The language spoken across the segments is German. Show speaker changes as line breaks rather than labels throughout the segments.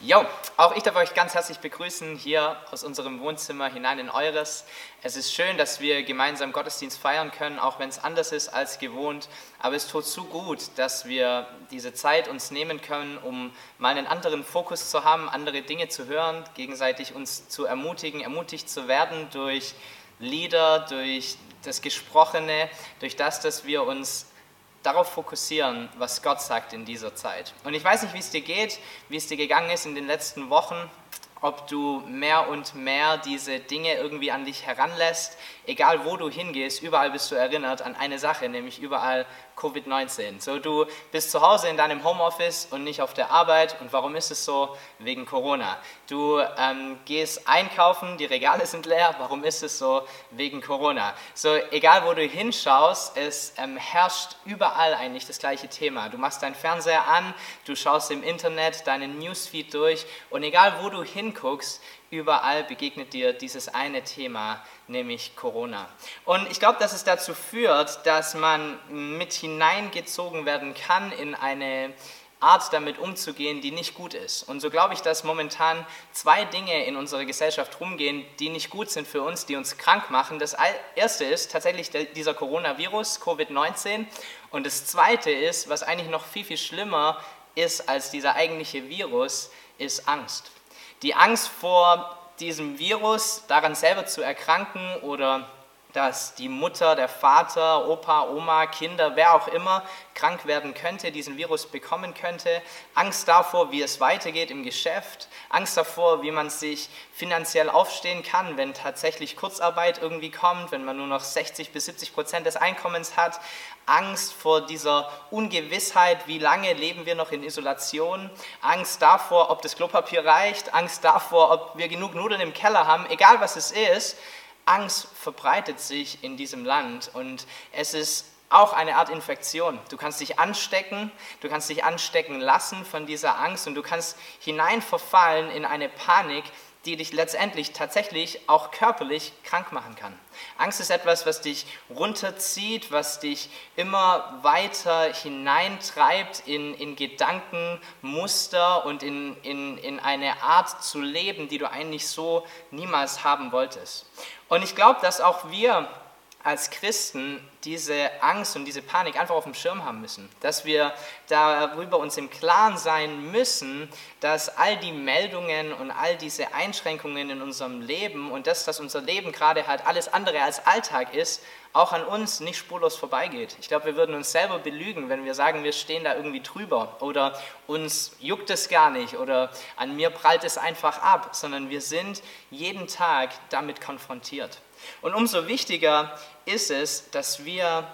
Jo, auch ich darf euch ganz herzlich begrüßen hier aus unserem Wohnzimmer hinein in eures. Es ist schön, dass wir gemeinsam Gottesdienst feiern können, auch wenn es anders ist als gewohnt. Aber es tut so gut, dass wir diese Zeit uns nehmen können, um mal einen anderen Fokus zu haben, andere Dinge zu hören, gegenseitig uns zu ermutigen, ermutigt zu werden durch Lieder, durch das Gesprochene, durch das, dass wir uns darauf fokussieren, was Gott sagt in dieser Zeit. Und ich weiß nicht, wie es dir geht, wie es dir gegangen ist in den letzten Wochen, ob du mehr und mehr diese Dinge irgendwie an dich heranlässt. Egal wo du hingehst, überall bist du erinnert an eine Sache, nämlich überall Covid-19. So, du bist zu Hause in deinem Homeoffice und nicht auf der Arbeit. Und warum ist es so? Wegen Corona. Du ähm, gehst einkaufen, die Regale sind leer. Warum ist es so? Wegen Corona. So, egal wo du hinschaust, es ähm, herrscht überall eigentlich das gleiche Thema. Du machst deinen Fernseher an, du schaust im Internet deinen Newsfeed durch und egal wo du hinguckst, Überall begegnet dir dieses eine Thema, nämlich Corona. Und ich glaube, dass es dazu führt, dass man mit hineingezogen werden kann in eine Art damit umzugehen, die nicht gut ist. Und so glaube ich, dass momentan zwei Dinge in unserer Gesellschaft rumgehen, die nicht gut sind für uns, die uns krank machen. Das erste ist tatsächlich dieser Coronavirus, Covid-19. Und das zweite ist, was eigentlich noch viel, viel schlimmer ist als dieser eigentliche Virus, ist Angst. Die Angst vor diesem Virus, daran selber zu erkranken oder dass die Mutter, der Vater, Opa, Oma, Kinder, wer auch immer krank werden könnte, diesen Virus bekommen könnte, Angst davor, wie es weitergeht im Geschäft, Angst davor, wie man sich finanziell aufstehen kann, wenn tatsächlich Kurzarbeit irgendwie kommt, wenn man nur noch 60 bis 70 Prozent des Einkommens hat, Angst vor dieser Ungewissheit, wie lange leben wir noch in Isolation, Angst davor, ob das Klopapier reicht, Angst davor, ob wir genug Nudeln im Keller haben, egal was es ist, Angst verbreitet sich in diesem Land und es ist auch eine Art Infektion. Du kannst dich anstecken, du kannst dich anstecken lassen von dieser Angst und du kannst hineinverfallen in eine Panik, die dich letztendlich tatsächlich auch körperlich krank machen kann. Angst ist etwas, was dich runterzieht, was dich immer weiter hineintreibt in, in Gedankenmuster und in, in, in eine Art zu leben, die du eigentlich so niemals haben wolltest. Und ich glaube, dass auch wir als Christen diese Angst und diese Panik einfach auf dem Schirm haben müssen. Dass wir darüber uns im Klaren sein müssen, dass all die Meldungen und all diese Einschränkungen in unserem Leben und das, dass unser Leben gerade halt alles andere als Alltag ist, auch an uns nicht spurlos vorbeigeht. Ich glaube, wir würden uns selber belügen, wenn wir sagen, wir stehen da irgendwie drüber oder uns juckt es gar nicht oder an mir prallt es einfach ab, sondern wir sind jeden Tag damit konfrontiert. Und umso wichtiger ist es, dass wir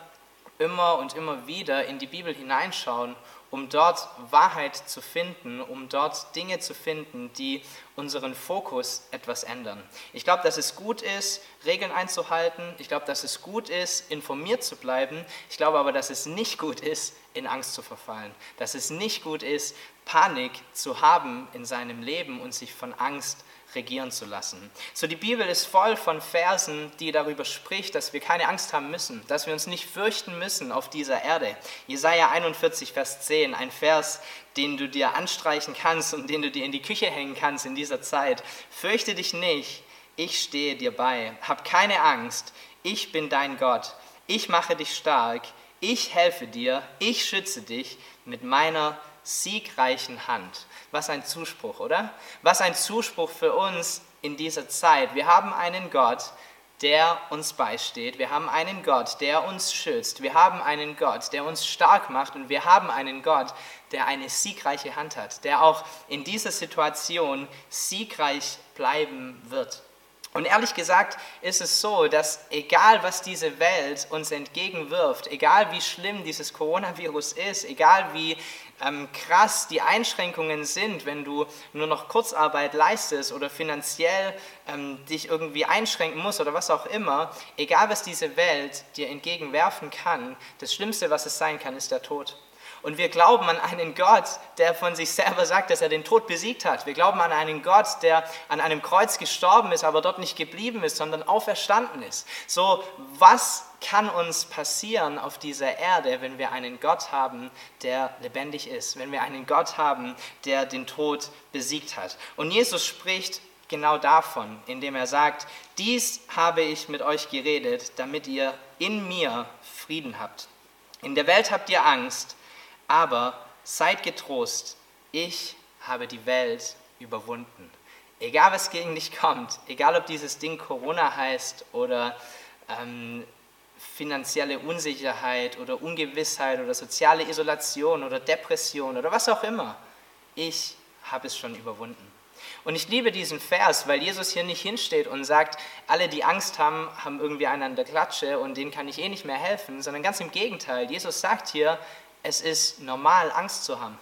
immer und immer wieder in die Bibel hineinschauen, um dort Wahrheit zu finden, um dort Dinge zu finden, die unseren Fokus etwas ändern. Ich glaube, dass es gut ist, Regeln einzuhalten. Ich glaube, dass es gut ist, informiert zu bleiben. Ich glaube aber, dass es nicht gut ist, in Angst zu verfallen. Dass es nicht gut ist, Panik zu haben in seinem Leben und sich von Angst zu regieren zu lassen. So die Bibel ist voll von Versen, die darüber spricht, dass wir keine Angst haben müssen, dass wir uns nicht fürchten müssen auf dieser Erde. Jesaja 41 Vers 10, ein Vers, den du dir anstreichen kannst und den du dir in die Küche hängen kannst in dieser Zeit. Fürchte dich nicht, ich stehe dir bei. Hab keine Angst, ich bin dein Gott. Ich mache dich stark, ich helfe dir, ich schütze dich mit meiner siegreichen Hand. Was ein Zuspruch, oder? Was ein Zuspruch für uns in dieser Zeit. Wir haben einen Gott, der uns beisteht. Wir haben einen Gott, der uns schützt. Wir haben einen Gott, der uns stark macht. Und wir haben einen Gott, der eine siegreiche Hand hat, der auch in dieser Situation siegreich bleiben wird. Und ehrlich gesagt ist es so, dass egal was diese Welt uns entgegenwirft, egal wie schlimm dieses Coronavirus ist, egal wie ähm, krass die Einschränkungen sind, wenn du nur noch Kurzarbeit leistest oder finanziell ähm, dich irgendwie einschränken musst oder was auch immer, egal was diese Welt dir entgegenwerfen kann, das Schlimmste, was es sein kann, ist der Tod. Und wir glauben an einen Gott, der von sich selber sagt, dass er den Tod besiegt hat. Wir glauben an einen Gott, der an einem Kreuz gestorben ist, aber dort nicht geblieben ist, sondern auferstanden ist. So, was kann uns passieren auf dieser Erde, wenn wir einen Gott haben, der lebendig ist, wenn wir einen Gott haben, der den Tod besiegt hat. Und Jesus spricht genau davon, indem er sagt, dies habe ich mit euch geredet, damit ihr in mir Frieden habt. In der Welt habt ihr Angst, aber seid getrost, ich habe die Welt überwunden. Egal was gegen dich kommt, egal ob dieses Ding Corona heißt oder ähm, finanzielle Unsicherheit oder Ungewissheit oder soziale Isolation oder Depression oder was auch immer. Ich habe es schon überwunden. Und ich liebe diesen Vers, weil Jesus hier nicht hinsteht und sagt, alle, die Angst haben, haben irgendwie einen an der Klatsche und denen kann ich eh nicht mehr helfen, sondern ganz im Gegenteil. Jesus sagt hier, es ist normal, Angst zu haben.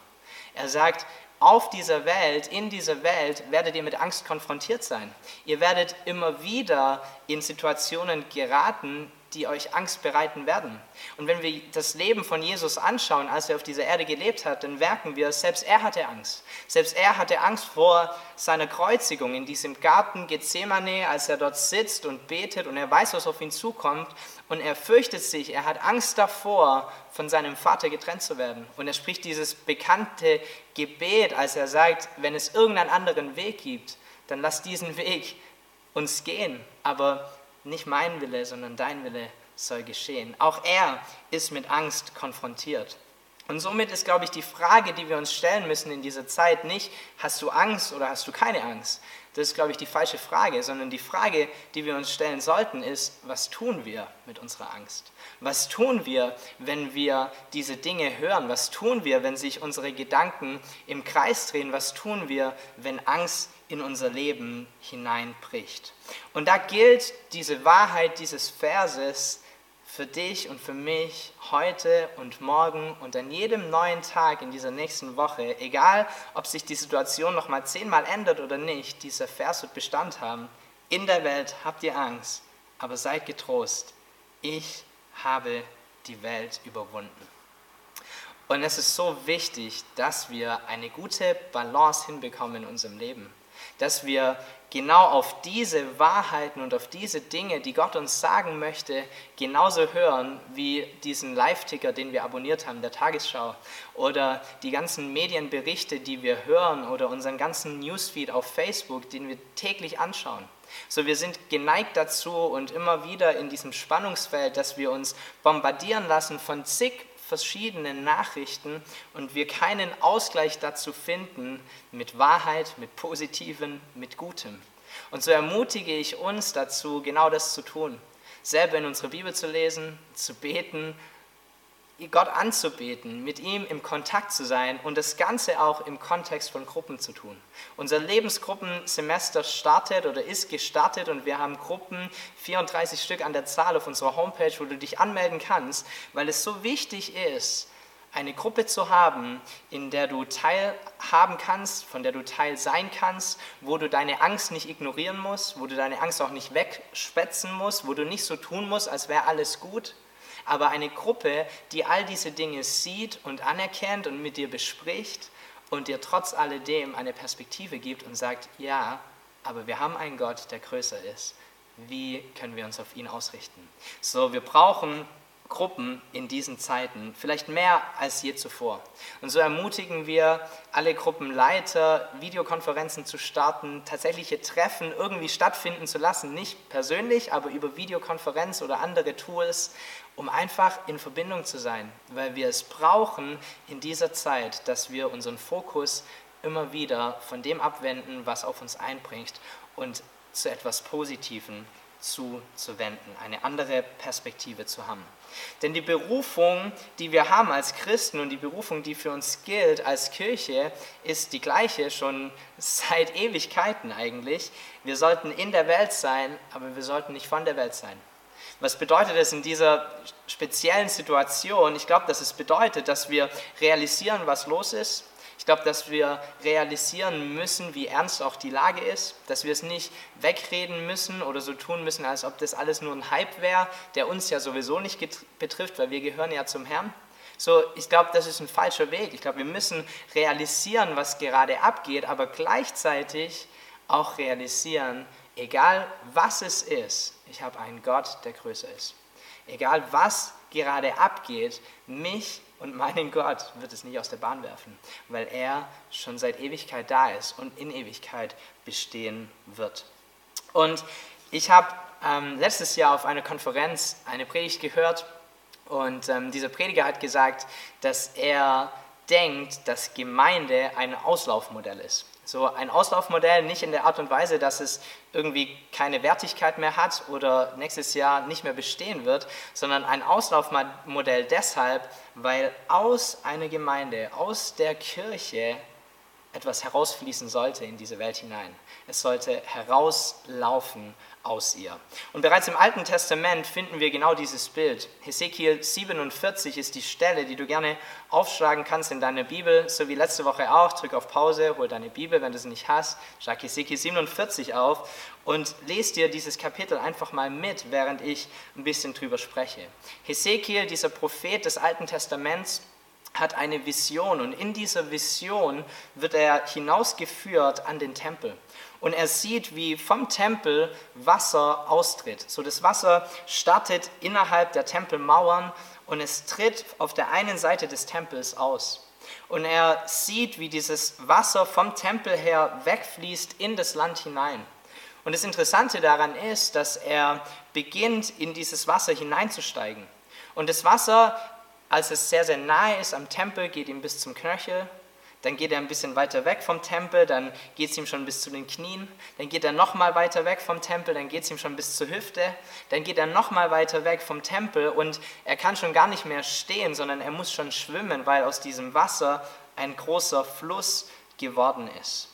Er sagt, auf dieser Welt, in dieser Welt werdet ihr mit Angst konfrontiert sein. Ihr werdet immer wieder in Situationen geraten, die euch Angst bereiten werden. Und wenn wir das Leben von Jesus anschauen, als er auf dieser Erde gelebt hat, dann merken wir, selbst er hatte Angst. Selbst er hatte Angst vor seiner Kreuzigung in diesem Garten Gethsemane, als er dort sitzt und betet und er weiß, was auf ihn zukommt. Und er fürchtet sich, er hat Angst davor, von seinem Vater getrennt zu werden. Und er spricht dieses bekannte Gebet, als er sagt, wenn es irgendeinen anderen Weg gibt, dann lass diesen Weg uns gehen. Aber nicht mein Wille, sondern dein Wille soll geschehen. Auch er ist mit Angst konfrontiert. Und somit ist, glaube ich, die Frage, die wir uns stellen müssen in dieser Zeit nicht, hast du Angst oder hast du keine Angst? Das ist, glaube ich, die falsche Frage, sondern die Frage, die wir uns stellen sollten, ist, was tun wir mit unserer Angst? Was tun wir, wenn wir diese Dinge hören? Was tun wir, wenn sich unsere Gedanken im Kreis drehen? Was tun wir, wenn Angst in unser Leben hineinbricht. Und da gilt diese Wahrheit dieses Verses für dich und für mich heute und morgen und an jedem neuen Tag in dieser nächsten Woche, egal ob sich die Situation noch mal zehnmal ändert oder nicht, dieser Vers wird Bestand haben. In der Welt habt ihr Angst, aber seid getrost. Ich habe die Welt überwunden. Und es ist so wichtig, dass wir eine gute Balance hinbekommen in unserem Leben dass wir genau auf diese Wahrheiten und auf diese Dinge, die Gott uns sagen möchte, genauso hören wie diesen Live-Ticker, den wir abonniert haben, der Tagesschau, oder die ganzen Medienberichte, die wir hören, oder unseren ganzen Newsfeed auf Facebook, den wir täglich anschauen. So, wir sind geneigt dazu und immer wieder in diesem Spannungsfeld, dass wir uns bombardieren lassen von zig verschiedenen Nachrichten und wir keinen Ausgleich dazu finden mit Wahrheit, mit Positiven, mit Gutem. Und so ermutige ich uns dazu, genau das zu tun. Selber in unsere Bibel zu lesen, zu beten Gott anzubeten, mit ihm im Kontakt zu sein und das Ganze auch im Kontext von Gruppen zu tun. Unser Lebensgruppensemester startet oder ist gestartet und wir haben Gruppen, 34 Stück an der Zahl auf unserer Homepage, wo du dich anmelden kannst, weil es so wichtig ist, eine Gruppe zu haben, in der du teilhaben kannst, von der du Teil sein kannst, wo du deine Angst nicht ignorieren musst, wo du deine Angst auch nicht wegspetzen musst, wo du nicht so tun musst, als wäre alles gut, aber eine Gruppe, die all diese Dinge sieht und anerkennt und mit dir bespricht und dir trotz alledem eine Perspektive gibt und sagt, ja, aber wir haben einen Gott, der größer ist. Wie können wir uns auf ihn ausrichten? So, wir brauchen Gruppen in diesen Zeiten, vielleicht mehr als je zuvor. Und so ermutigen wir alle Gruppenleiter, Videokonferenzen zu starten, tatsächliche Treffen irgendwie stattfinden zu lassen, nicht persönlich, aber über Videokonferenz oder andere Tools, um einfach in Verbindung zu sein, weil wir es brauchen in dieser Zeit, dass wir unseren Fokus immer wieder von dem abwenden, was auf uns einbringt und zu etwas Positivem zuzuwenden, eine andere Perspektive zu haben. Denn die Berufung, die wir haben als Christen und die Berufung, die für uns gilt als Kirche, ist die gleiche schon seit Ewigkeiten eigentlich. Wir sollten in der Welt sein, aber wir sollten nicht von der Welt sein. Was bedeutet es in dieser speziellen Situation? Ich glaube, dass es bedeutet, dass wir realisieren, was los ist, ich glaube, dass wir realisieren müssen, wie ernst auch die Lage ist, dass wir es nicht wegreden müssen oder so tun müssen, als ob das alles nur ein Hype wäre, der uns ja sowieso nicht betrifft, weil wir gehören ja zum Herrn, So, ich glaube, das ist ein falscher Weg. Ich glaube, wir müssen realisieren, was gerade abgeht, aber gleichzeitig auch realisieren, egal was es ist, ich habe einen Gott, der größer ist. Egal was gerade abgeht, mich und meinen Gott wird es nicht aus der Bahn werfen, weil er schon seit Ewigkeit da ist und in Ewigkeit bestehen wird. Und ich habe ähm, letztes Jahr auf einer Konferenz eine Predigt gehört und ähm, dieser Prediger hat gesagt, dass er denkt, dass Gemeinde ein Auslaufmodell ist. So ein Auslaufmodell nicht in der Art und Weise, dass es irgendwie keine Wertigkeit mehr hat oder nächstes Jahr nicht mehr bestehen wird, sondern ein Auslaufmodell deshalb, weil aus einer Gemeinde, aus der Kirche etwas herausfließen sollte in diese Welt hinein. Es sollte herauslaufen aus ihr. Und bereits im Alten Testament finden wir genau dieses Bild. Hesekiel 47 ist die Stelle, die du gerne aufschlagen kannst in deiner Bibel, so wie letzte Woche auch. Drück auf Pause, hol deine Bibel, wenn du sie nicht hast. Schlag Hesekiel 47 auf und lest dir dieses Kapitel einfach mal mit, während ich ein bisschen drüber spreche. Hesekiel, dieser Prophet des Alten Testaments, hat eine Vision und in dieser Vision wird er hinausgeführt an den Tempel. Und er sieht, wie vom Tempel Wasser austritt. So das Wasser startet innerhalb der Tempelmauern und es tritt auf der einen Seite des Tempels aus. Und er sieht, wie dieses Wasser vom Tempel her wegfließt in das Land hinein. Und das Interessante daran ist, dass er beginnt, in dieses Wasser hineinzusteigen. Und das Wasser als es sehr, sehr nahe ist am Tempel, geht ihm bis zum Knöchel. Dann geht er ein bisschen weiter weg vom Tempel, dann geht es ihm schon bis zu den Knien. Dann geht er nochmal weiter weg vom Tempel, dann geht es ihm schon bis zur Hüfte. Dann geht er nochmal weiter weg vom Tempel und er kann schon gar nicht mehr stehen, sondern er muss schon schwimmen, weil aus diesem Wasser ein großer Fluss geworden ist.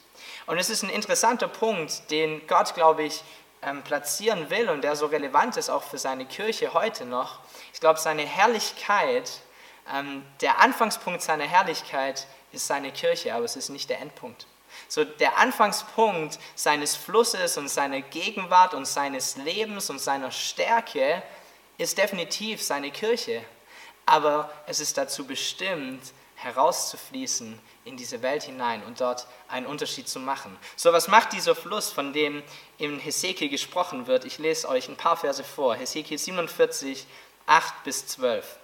Und es ist ein interessanter Punkt, den Gott, glaube ich, ähm, platzieren will und der so relevant ist auch für seine Kirche heute noch. Ich glaube, seine Herrlichkeit der Anfangspunkt seiner Herrlichkeit ist seine Kirche, aber es ist nicht der Endpunkt. So der Anfangspunkt seines Flusses und seiner Gegenwart und seines Lebens und seiner Stärke ist definitiv seine Kirche. Aber es ist dazu bestimmt, herauszufließen in diese Welt hinein und dort einen Unterschied zu machen. So, was macht dieser Fluss, von dem in Hesekiel gesprochen wird? Ich lese euch ein paar Verse vor. Hesekiel 47, 8 bis 12.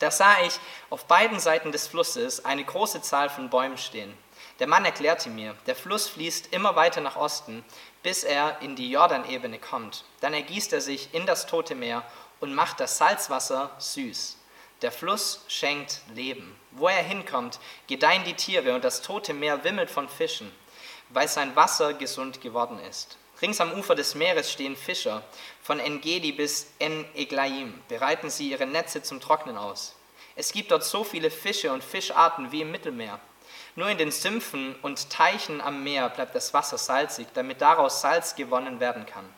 Da sah ich auf beiden Seiten des Flusses eine große Zahl von Bäumen stehen. Der Mann erklärte mir, der Fluss fließt immer weiter nach Osten, bis er in die Jordanebene kommt. Dann ergießt er sich in das Tote Meer und macht das Salzwasser süß. Der Fluss schenkt Leben. Wo er hinkommt, gedeihen die Tiere und das Tote Meer wimmelt von Fischen, weil sein Wasser gesund geworden ist. Rings am Ufer des Meeres stehen Fischer. Von Engedi bis En-Eglaim bereiten sie ihre Netze zum Trocknen aus. Es gibt dort so viele Fische und Fischarten wie im Mittelmeer. Nur in den Sümpfen und Teichen am Meer bleibt das Wasser salzig, damit daraus Salz gewonnen werden kann.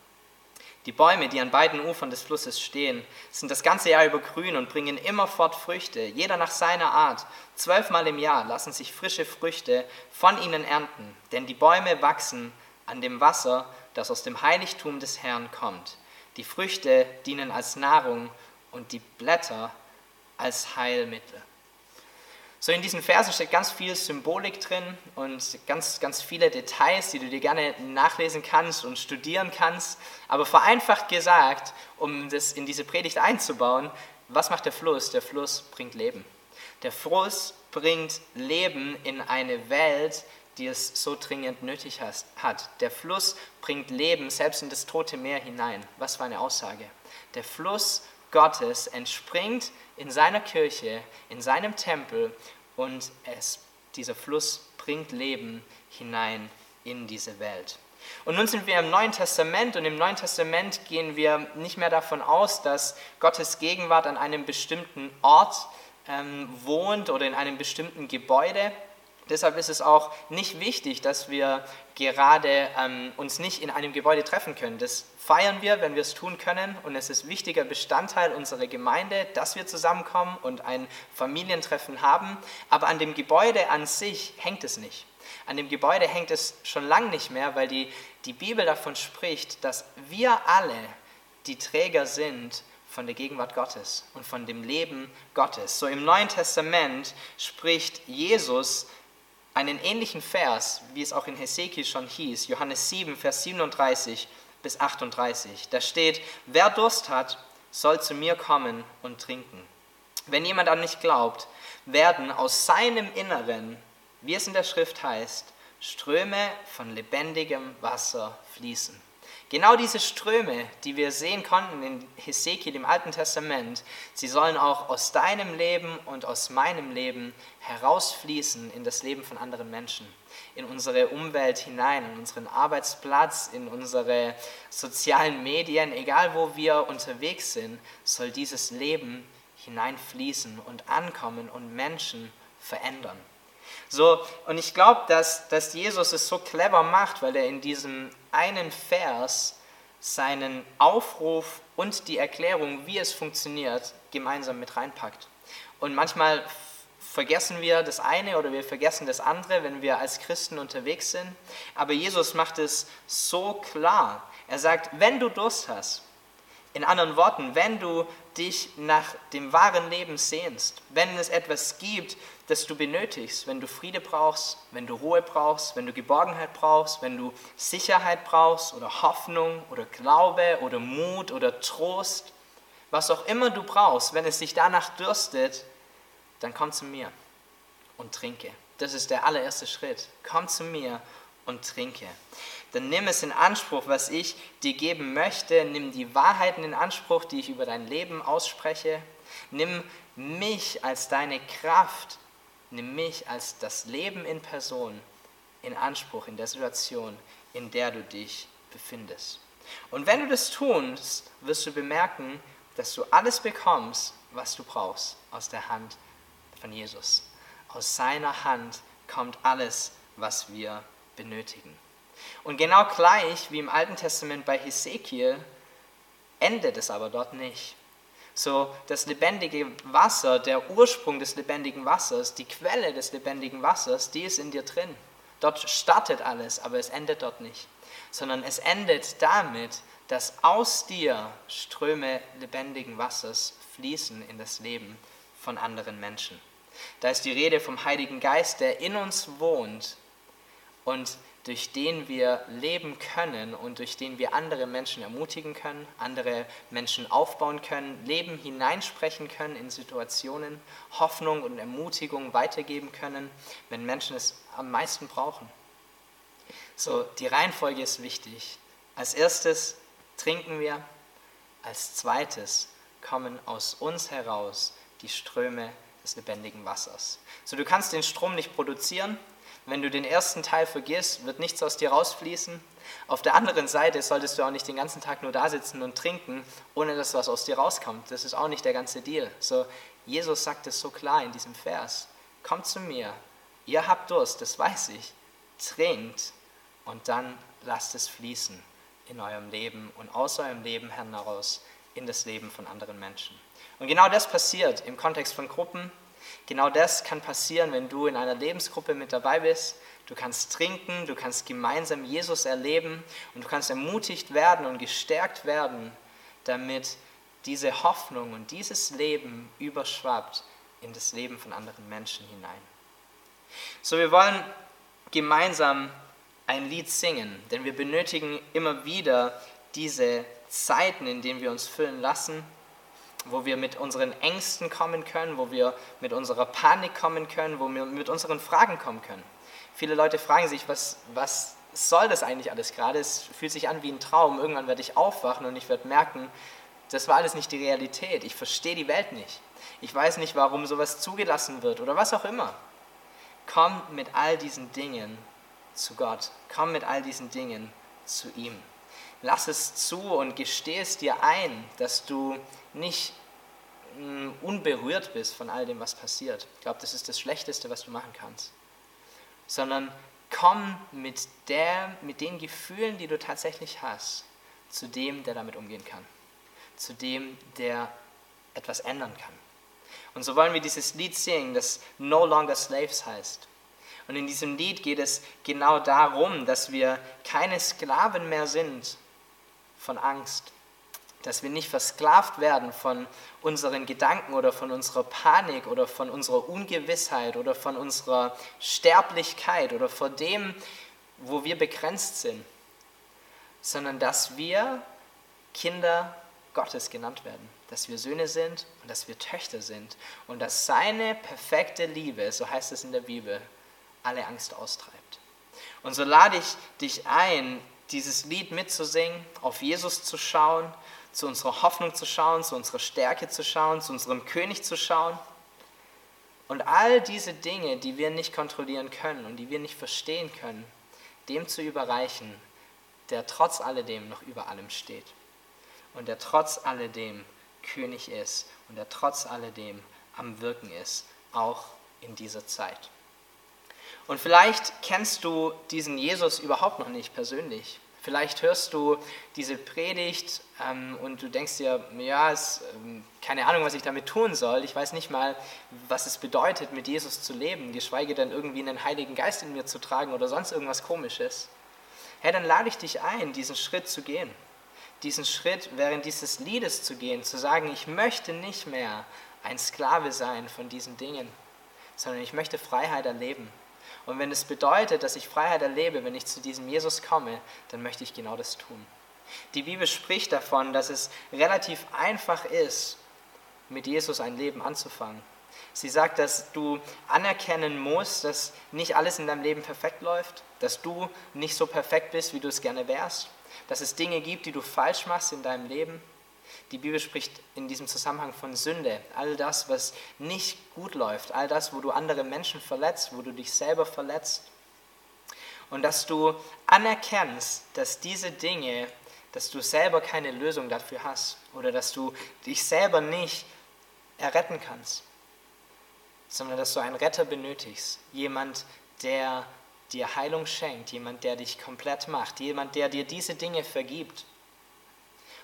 Die Bäume, die an beiden Ufern des Flusses stehen, sind das ganze Jahr über grün und bringen immerfort Früchte, jeder nach seiner Art. Zwölfmal im Jahr lassen sich frische Früchte von ihnen ernten, denn die Bäume wachsen an dem Wasser das aus dem Heiligtum des Herrn kommt. Die Früchte dienen als Nahrung und die Blätter als Heilmittel. So in diesen Versen steht ganz viel Symbolik drin und ganz, ganz viele Details, die du dir gerne nachlesen kannst und studieren kannst. Aber vereinfacht gesagt, um das in diese Predigt einzubauen, was macht der Fluss? Der Fluss bringt Leben. Der Fluss bringt Leben in eine Welt, die es so dringend nötig hat. Der Fluss bringt Leben selbst in das tote Meer hinein. Was für eine Aussage. Der Fluss Gottes entspringt in seiner Kirche, in seinem Tempel und es, dieser Fluss bringt Leben hinein in diese Welt. Und nun sind wir im Neuen Testament und im Neuen Testament gehen wir nicht mehr davon aus, dass Gottes Gegenwart an einem bestimmten Ort ähm, wohnt oder in einem bestimmten Gebäude, Deshalb ist es auch nicht wichtig, dass wir gerade ähm, uns nicht in einem Gebäude treffen können. Das feiern wir, wenn wir es tun können. Und es ist wichtiger Bestandteil unserer Gemeinde, dass wir zusammenkommen und ein Familientreffen haben. Aber an dem Gebäude an sich hängt es nicht. An dem Gebäude hängt es schon lange nicht mehr, weil die, die Bibel davon spricht, dass wir alle die Träger sind von der Gegenwart Gottes und von dem Leben Gottes. So im Neuen Testament spricht Jesus einen ähnlichen Vers, wie es auch in Hesekiel schon hieß, Johannes 7, Vers 37 bis 38. Da steht, wer Durst hat, soll zu mir kommen und trinken. Wenn jemand an mich glaubt, werden aus seinem Inneren, wie es in der Schrift heißt, Ströme von lebendigem Wasser fließen. Genau diese Ströme, die wir sehen konnten in Hesekiel im Alten Testament, sie sollen auch aus deinem Leben und aus meinem Leben herausfließen in das Leben von anderen Menschen, in unsere Umwelt hinein, in unseren Arbeitsplatz, in unsere sozialen Medien, egal wo wir unterwegs sind, soll dieses Leben hineinfließen und ankommen und Menschen verändern. So, und ich glaube, dass, dass Jesus es so clever macht, weil er in diesem einen Vers seinen Aufruf und die Erklärung, wie es funktioniert, gemeinsam mit reinpackt. Und manchmal vergessen wir das eine oder wir vergessen das andere, wenn wir als Christen unterwegs sind. Aber Jesus macht es so klar. Er sagt, wenn du Durst hast, in anderen Worten, wenn du dich nach dem wahren Leben sehnst, wenn es etwas gibt, das du benötigst, wenn du Friede brauchst, wenn du Ruhe brauchst, wenn du Geborgenheit brauchst, wenn du Sicherheit brauchst oder Hoffnung oder Glaube oder Mut oder Trost, was auch immer du brauchst, wenn es dich danach dürstet, dann komm zu mir und trinke. Das ist der allererste Schritt. Komm zu mir und trinke. Dann nimm es in Anspruch, was ich dir geben möchte. Nimm die Wahrheiten in Anspruch, die ich über dein Leben ausspreche. Nimm mich als deine Kraft. Nimm mich als das Leben in Person in Anspruch in der Situation, in der du dich befindest. Und wenn du das tust, wirst du bemerken, dass du alles bekommst, was du brauchst aus der Hand von Jesus. Aus seiner Hand kommt alles, was wir benötigen. Und genau gleich wie im Alten Testament bei Hesekiel endet es aber dort nicht. So, das lebendige Wasser, der Ursprung des lebendigen Wassers, die Quelle des lebendigen Wassers, die ist in dir drin. Dort startet alles, aber es endet dort nicht. Sondern es endet damit, dass aus dir Ströme lebendigen Wassers fließen in das Leben von anderen Menschen. Da ist die Rede vom Heiligen Geist, der in uns wohnt und durch den wir leben können und durch den wir andere Menschen ermutigen können, andere Menschen aufbauen können, Leben hineinsprechen können in Situationen, Hoffnung und Ermutigung weitergeben können, wenn Menschen es am meisten brauchen. So, die Reihenfolge ist wichtig. Als erstes trinken wir, als zweites kommen aus uns heraus die Ströme des lebendigen Wassers. So, du kannst den Strom nicht produzieren, wenn du den ersten Teil vergisst, wird nichts aus dir rausfließen. Auf der anderen Seite solltest du auch nicht den ganzen Tag nur da sitzen und trinken, ohne dass was aus dir rauskommt. Das ist auch nicht der ganze Deal. So, Jesus sagt es so klar in diesem Vers. Kommt zu mir, ihr habt Durst, das weiß ich. Trinkt und dann lasst es fließen in eurem Leben und aus eurem Leben heraus in das Leben von anderen Menschen. Und genau das passiert im Kontext von Gruppen, Genau das kann passieren, wenn du in einer Lebensgruppe mit dabei bist. Du kannst trinken, du kannst gemeinsam Jesus erleben und du kannst ermutigt werden und gestärkt werden, damit diese Hoffnung und dieses Leben überschwappt in das Leben von anderen Menschen hinein. So, wir wollen gemeinsam ein Lied singen, denn wir benötigen immer wieder diese Zeiten, in denen wir uns füllen lassen wo wir mit unseren Ängsten kommen können, wo wir mit unserer Panik kommen können, wo wir mit unseren Fragen kommen können. Viele Leute fragen sich, was, was soll das eigentlich alles gerade? Es fühlt sich an wie ein Traum. Irgendwann werde ich aufwachen und ich werde merken, das war alles nicht die Realität. Ich verstehe die Welt nicht. Ich weiß nicht, warum sowas zugelassen wird oder was auch immer. Komm mit all diesen Dingen zu Gott. Komm mit all diesen Dingen zu ihm. Lass es zu und gesteh es dir ein, dass du nicht mm, unberührt bist von all dem, was passiert. Ich glaube, das ist das Schlechteste, was du machen kannst. Sondern komm mit, der, mit den Gefühlen, die du tatsächlich hast, zu dem, der damit umgehen kann. Zu dem, der etwas ändern kann. Und so wollen wir dieses Lied singen, das No Longer Slaves heißt. Und in diesem Lied geht es genau darum, dass wir keine Sklaven mehr sind von Angst, dass wir nicht versklavt werden von unseren Gedanken oder von unserer Panik oder von unserer Ungewissheit oder von unserer Sterblichkeit oder vor dem, wo wir begrenzt sind, sondern dass wir Kinder Gottes genannt werden, dass wir Söhne sind und dass wir Töchter sind. Und dass seine perfekte Liebe, so heißt es in der Bibel, alle Angst austreibt. Und so lade ich dich ein, dieses Lied mitzusingen, auf Jesus zu schauen, zu unserer Hoffnung zu schauen, zu unserer Stärke zu schauen, zu unserem König zu schauen. Und all diese Dinge, die wir nicht kontrollieren können und die wir nicht verstehen können, dem zu überreichen, der trotz alledem noch über allem steht und der trotz alledem König ist und der trotz alledem am Wirken ist, auch in dieser Zeit. Und vielleicht kennst du diesen Jesus überhaupt noch nicht persönlich. Vielleicht hörst du diese Predigt ähm, und du denkst dir, ja, es, ähm, keine Ahnung, was ich damit tun soll. Ich weiß nicht mal, was es bedeutet, mit Jesus zu leben, geschweige denn irgendwie einen Heiligen Geist in mir zu tragen oder sonst irgendwas Komisches. Hey, dann lade ich dich ein, diesen Schritt zu gehen. Diesen Schritt während dieses Liedes zu gehen, zu sagen, ich möchte nicht mehr ein Sklave sein von diesen Dingen, sondern ich möchte Freiheit erleben. Und wenn es bedeutet, dass ich Freiheit erlebe, wenn ich zu diesem Jesus komme, dann möchte ich genau das tun. Die Bibel spricht davon, dass es relativ einfach ist, mit Jesus ein Leben anzufangen. Sie sagt, dass du anerkennen musst, dass nicht alles in deinem Leben perfekt läuft, dass du nicht so perfekt bist, wie du es gerne wärst, dass es Dinge gibt, die du falsch machst in deinem Leben die Bibel spricht in diesem Zusammenhang von Sünde, all das, was nicht gut läuft, all das, wo du andere Menschen verletzt, wo du dich selber verletzt. Und dass du anerkennst, dass diese Dinge, dass du selber keine Lösung dafür hast oder dass du dich selber nicht erretten kannst, sondern dass du einen Retter benötigst, jemand, der dir Heilung schenkt, jemand, der dich komplett macht, jemand, der dir diese Dinge vergibt.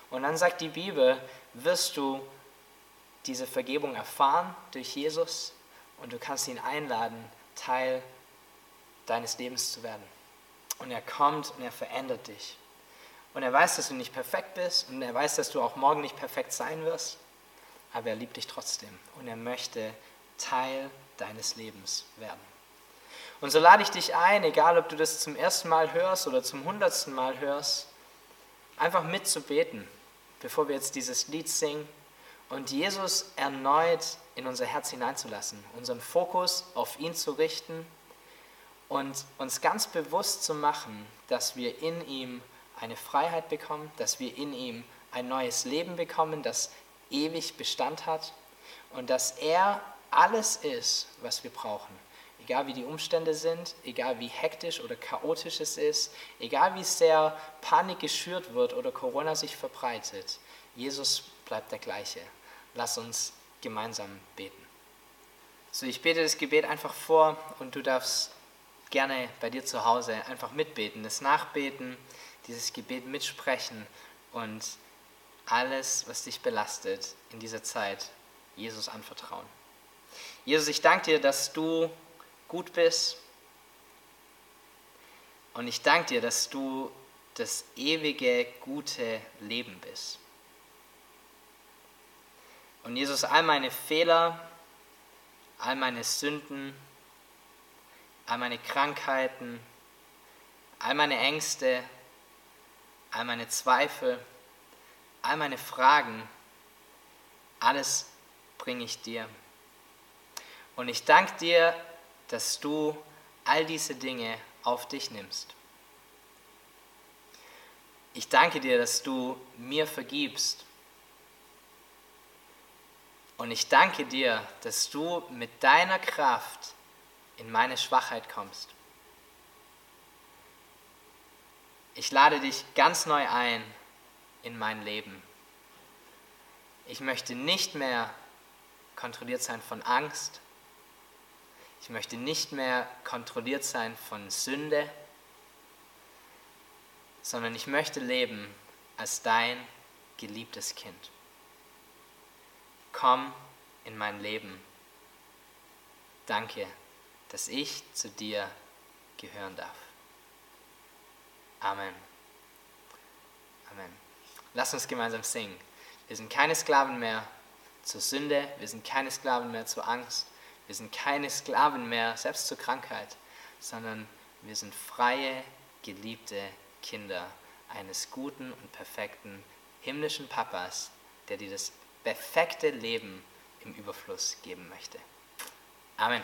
Und dann sagt die Bibel, wirst du diese Vergebung erfahren durch Jesus und du kannst ihn einladen, Teil deines Lebens zu werden. Und er kommt und er verändert dich. Und er weiß, dass du nicht perfekt bist und er weiß, dass du auch morgen nicht perfekt sein wirst, aber er liebt dich trotzdem und er möchte Teil deines Lebens werden. Und so lade ich dich ein, egal ob du das zum ersten Mal hörst oder zum hundertsten Mal hörst, einfach mitzubeten bevor wir jetzt dieses Lied singen und Jesus erneut in unser Herz hineinzulassen, unseren Fokus auf ihn zu richten und uns ganz bewusst zu machen, dass wir in ihm eine Freiheit bekommen, dass wir in ihm ein neues Leben bekommen, das ewig Bestand hat und dass er alles ist, was wir brauchen egal wie die Umstände sind, egal wie hektisch oder chaotisch es ist, egal wie sehr Panik geschürt wird oder Corona sich verbreitet, Jesus bleibt der gleiche. Lass uns gemeinsam beten. So, ich bete das Gebet einfach vor und du darfst gerne bei dir zu Hause einfach mitbeten, das Nachbeten, dieses Gebet mitsprechen und alles, was dich belastet in dieser Zeit, Jesus anvertrauen. Jesus, ich danke dir, dass du gut bist. Und ich danke dir, dass du das ewige, gute Leben bist. Und Jesus, all meine Fehler, all meine Sünden, all meine Krankheiten, all meine Ängste, all meine Zweifel, all meine Fragen, alles bringe ich dir. Und ich danke dir, dass du all diese Dinge auf dich nimmst. Ich danke dir, dass du mir vergibst. Und ich danke dir, dass du mit deiner Kraft in meine Schwachheit kommst. Ich lade dich ganz neu ein in mein Leben. Ich möchte nicht mehr kontrolliert sein von Angst, ich möchte nicht mehr kontrolliert sein von Sünde, sondern ich möchte leben als dein geliebtes Kind. Komm in mein Leben. Danke, dass ich zu dir gehören darf. Amen. Amen. Lass uns gemeinsam singen. Wir sind keine Sklaven mehr zur Sünde, wir sind keine Sklaven mehr zur Angst, wir sind keine Sklaven mehr selbst zur Krankheit, sondern wir sind freie, geliebte Kinder eines guten und perfekten himmlischen Papas, der dir das perfekte Leben im Überfluss geben möchte. Amen.